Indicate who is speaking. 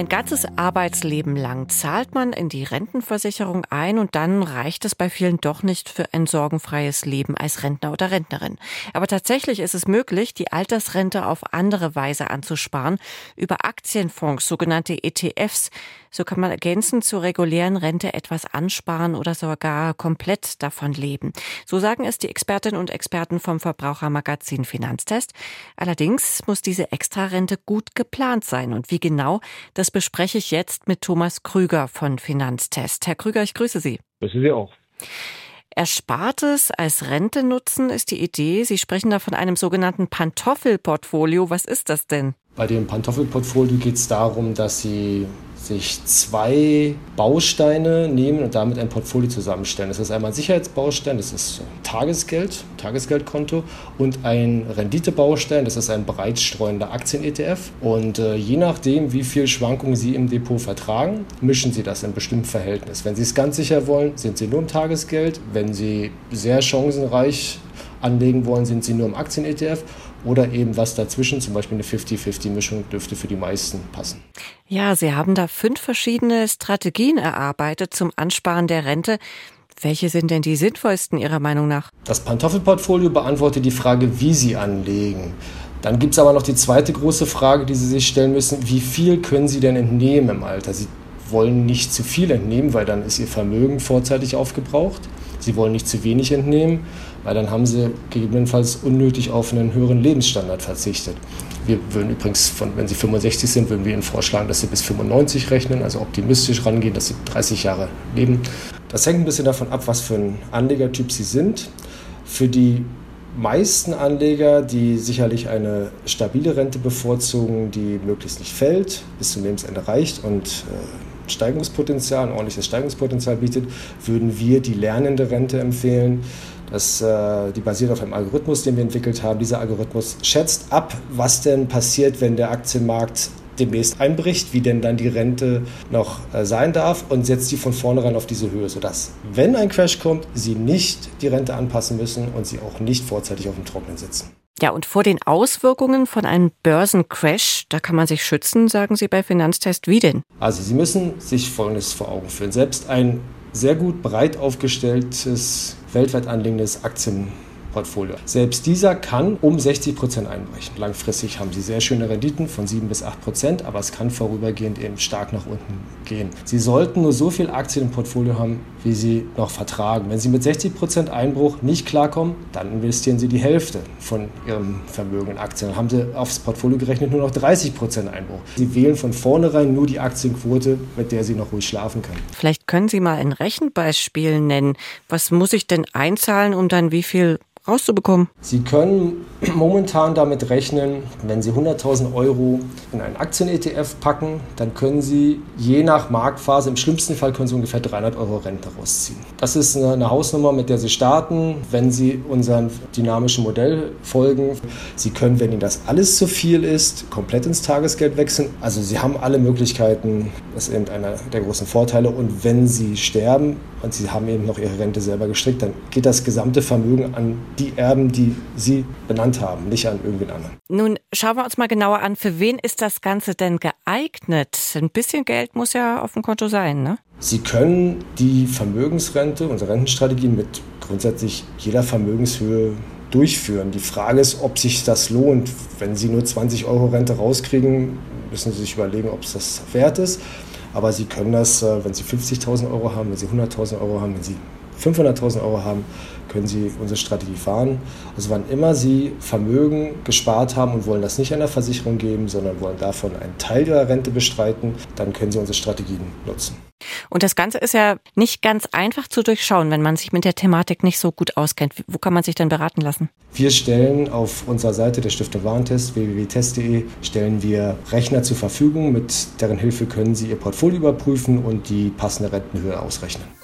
Speaker 1: Ein ganzes Arbeitsleben lang zahlt man in die Rentenversicherung ein und dann reicht es bei vielen doch nicht für ein sorgenfreies Leben als Rentner oder Rentnerin. Aber tatsächlich ist es möglich, die Altersrente auf andere Weise anzusparen, über Aktienfonds, sogenannte ETFs. So kann man ergänzend zur regulären Rente etwas ansparen oder sogar komplett davon leben. So sagen es die Expertinnen und Experten vom Verbrauchermagazin Finanztest. Allerdings muss diese Extrarente gut geplant sein. Und wie genau, das bespreche ich jetzt mit Thomas Krüger von Finanztest. Herr Krüger, ich grüße Sie.
Speaker 2: Grüße Sie auch.
Speaker 1: Erspartes als Rente nutzen ist die Idee. Sie sprechen da von einem sogenannten Pantoffelportfolio. Was ist das denn?
Speaker 2: Bei dem Pantoffelportfolio geht es darum, dass Sie sich zwei Bausteine nehmen und damit ein Portfolio zusammenstellen. Das ist einmal ein Sicherheitsbaustein, das ist Tagesgeld, Tagesgeldkonto und ein Renditebaustein, das ist ein bereitstreuender Aktien-ETF. Und äh, je nachdem, wie viel Schwankungen Sie im Depot vertragen, mischen Sie das in bestimmten Verhältnis. Wenn Sie es ganz sicher wollen, sind Sie nur im Tagesgeld. Wenn Sie sehr chancenreich anlegen wollen, sind Sie nur im Aktien-ETF oder eben was dazwischen, zum Beispiel eine 50-50-Mischung, dürfte für die meisten passen.
Speaker 1: Ja, Sie haben da fünf verschiedene Strategien erarbeitet zum Ansparen der Rente. Welche sind denn die sinnvollsten Ihrer Meinung nach?
Speaker 2: Das Pantoffelportfolio beantwortet die Frage, wie Sie anlegen. Dann gibt es aber noch die zweite große Frage, die Sie sich stellen müssen. Wie viel können Sie denn entnehmen im Alter? Sie wollen nicht zu viel entnehmen, weil dann ist Ihr Vermögen vorzeitig aufgebraucht. Sie wollen nicht zu wenig entnehmen, weil dann haben sie gegebenenfalls unnötig auf einen höheren Lebensstandard verzichtet. Wir würden übrigens, von, wenn Sie 65 sind, würden wir Ihnen vorschlagen, dass Sie bis 95 rechnen, also optimistisch rangehen, dass Sie 30 Jahre leben. Das hängt ein bisschen davon ab, was für ein Anlegertyp Sie sind. Für die meisten Anleger, die sicherlich eine stabile Rente bevorzugen, die möglichst nicht fällt, bis zum Lebensende reicht und äh, Steigungspotenzial, ein ordentliches Steigungspotenzial bietet, würden wir die lernende Rente empfehlen. Das, äh, die basiert auf einem Algorithmus, den wir entwickelt haben. Dieser Algorithmus schätzt ab, was denn passiert, wenn der Aktienmarkt demnächst einbricht, wie denn dann die Rente noch äh, sein darf und setzt die von vornherein auf diese Höhe, sodass, wenn ein Crash kommt, Sie nicht die Rente anpassen müssen und Sie auch nicht vorzeitig auf dem Trocknen sitzen.
Speaker 1: Ja, und vor den Auswirkungen von einem Börsencrash, da kann man sich schützen, sagen Sie bei Finanztest. Wie denn?
Speaker 2: Also Sie müssen sich Folgendes vor Augen führen. Selbst ein sehr gut breit aufgestelltes, weltweit anlegendes Aktien Portfolio. Selbst dieser kann um 60 Prozent einbrechen. Langfristig haben sie sehr schöne Renditen von 7 bis 8 Prozent, aber es kann vorübergehend eben stark nach unten gehen. Sie sollten nur so viel Aktien im Portfolio haben, wie sie noch vertragen. Wenn sie mit 60 Prozent Einbruch nicht klarkommen, dann investieren sie die Hälfte von ihrem Vermögen in Aktien. Dann haben sie aufs Portfolio gerechnet nur noch 30 Prozent Einbruch. Sie wählen von vornherein nur die Aktienquote, mit der sie noch ruhig schlafen können.
Speaker 1: Vielleicht können Sie mal ein Rechenbeispiel nennen. Was muss ich denn einzahlen, um dann wie viel rauszubekommen?
Speaker 2: Sie können momentan damit rechnen, wenn Sie 100.000 Euro in einen Aktien-ETF packen, dann können Sie je nach Marktphase, im schlimmsten Fall können Sie ungefähr 300 Euro Rente rausziehen. Das ist eine Hausnummer, mit der Sie starten, wenn Sie unserem dynamischen Modell folgen. Sie können, wenn Ihnen das alles zu viel ist, komplett ins Tagesgeld wechseln. Also Sie haben alle Möglichkeiten, das ist eben einer der großen Vorteile. Und wenn Sie sterben und Sie haben eben noch Ihre Rente selber gestrickt, dann geht das gesamte Vermögen an die Erben, die Sie benannt haben, nicht an irgendwen anderen.
Speaker 1: Nun schauen wir uns mal genauer an, für wen ist das Ganze denn geeignet? Ein bisschen Geld muss ja auf dem Konto sein, ne?
Speaker 2: Sie können die Vermögensrente, unsere Rentenstrategie mit grundsätzlich jeder Vermögenshöhe durchführen. Die Frage ist, ob sich das lohnt. Wenn Sie nur 20 Euro Rente rauskriegen, müssen Sie sich überlegen, ob es das wert ist. Aber Sie können das, äh, wenn Sie 50.000 Euro haben, wenn Sie 100.000 Euro haben, wenn Sie 500.000 Euro haben, können Sie unsere Strategie fahren. Also wann immer Sie Vermögen gespart haben und wollen das nicht einer Versicherung geben, sondern wollen davon einen Teil Ihrer Rente bestreiten, dann können Sie unsere Strategien nutzen.
Speaker 1: Und das Ganze ist ja nicht ganz einfach zu durchschauen, wenn man sich mit der Thematik nicht so gut auskennt. Wo kann man sich denn beraten lassen?
Speaker 2: Wir stellen auf unserer Seite der Stiftung Warentest www.test.de stellen wir Rechner zur Verfügung. Mit deren Hilfe können Sie Ihr Portfolio überprüfen und die passende Rentenhöhe ausrechnen.